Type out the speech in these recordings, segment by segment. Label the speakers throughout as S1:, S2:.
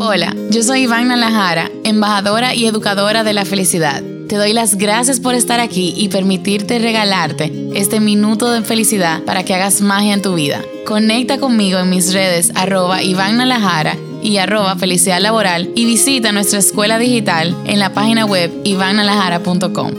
S1: Hola, yo soy Iván Nalajara, embajadora y educadora de la felicidad. Te doy las gracias por estar aquí y permitirte regalarte este minuto de felicidad para que hagas magia en tu vida. Conecta conmigo en mis redes arroba Iván y arroba felicidad laboral y visita nuestra escuela digital en la página web ivannalajara.com.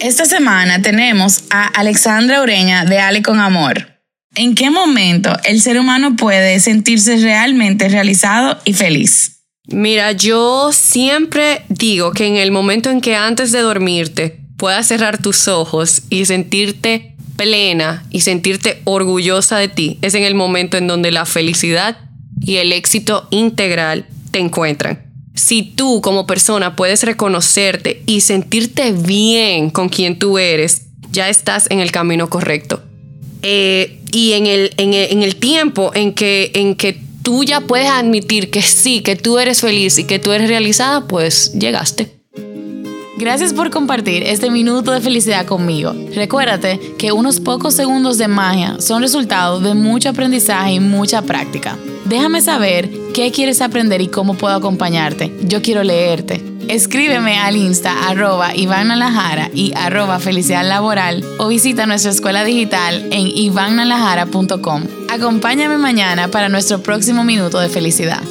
S1: Esta semana tenemos a Alexandra Ureña de Ale con Amor. ¿En qué momento el ser humano puede sentirse realmente realizado y feliz?
S2: Mira, yo siempre digo que en el momento en que antes de dormirte puedas cerrar tus ojos y sentirte plena y sentirte orgullosa de ti, es en el momento en donde la felicidad y el éxito integral te encuentran. Si tú como persona puedes reconocerte y sentirte bien con quien tú eres, ya estás en el camino correcto. Eh, y en el, en el, en el tiempo en que, en que tú ya puedes admitir que sí, que tú eres feliz y que tú eres realizada, pues llegaste.
S1: Gracias por compartir este minuto de felicidad conmigo. Recuérdate que unos pocos segundos de magia son resultado de mucho aprendizaje y mucha práctica. Déjame saber qué quieres aprender y cómo puedo acompañarte. Yo quiero leerte. Escríbeme al insta arroba Iván y arroba felicidad laboral o visita nuestra escuela digital en ivannalajara.com. Acompáñame mañana para nuestro próximo minuto de felicidad.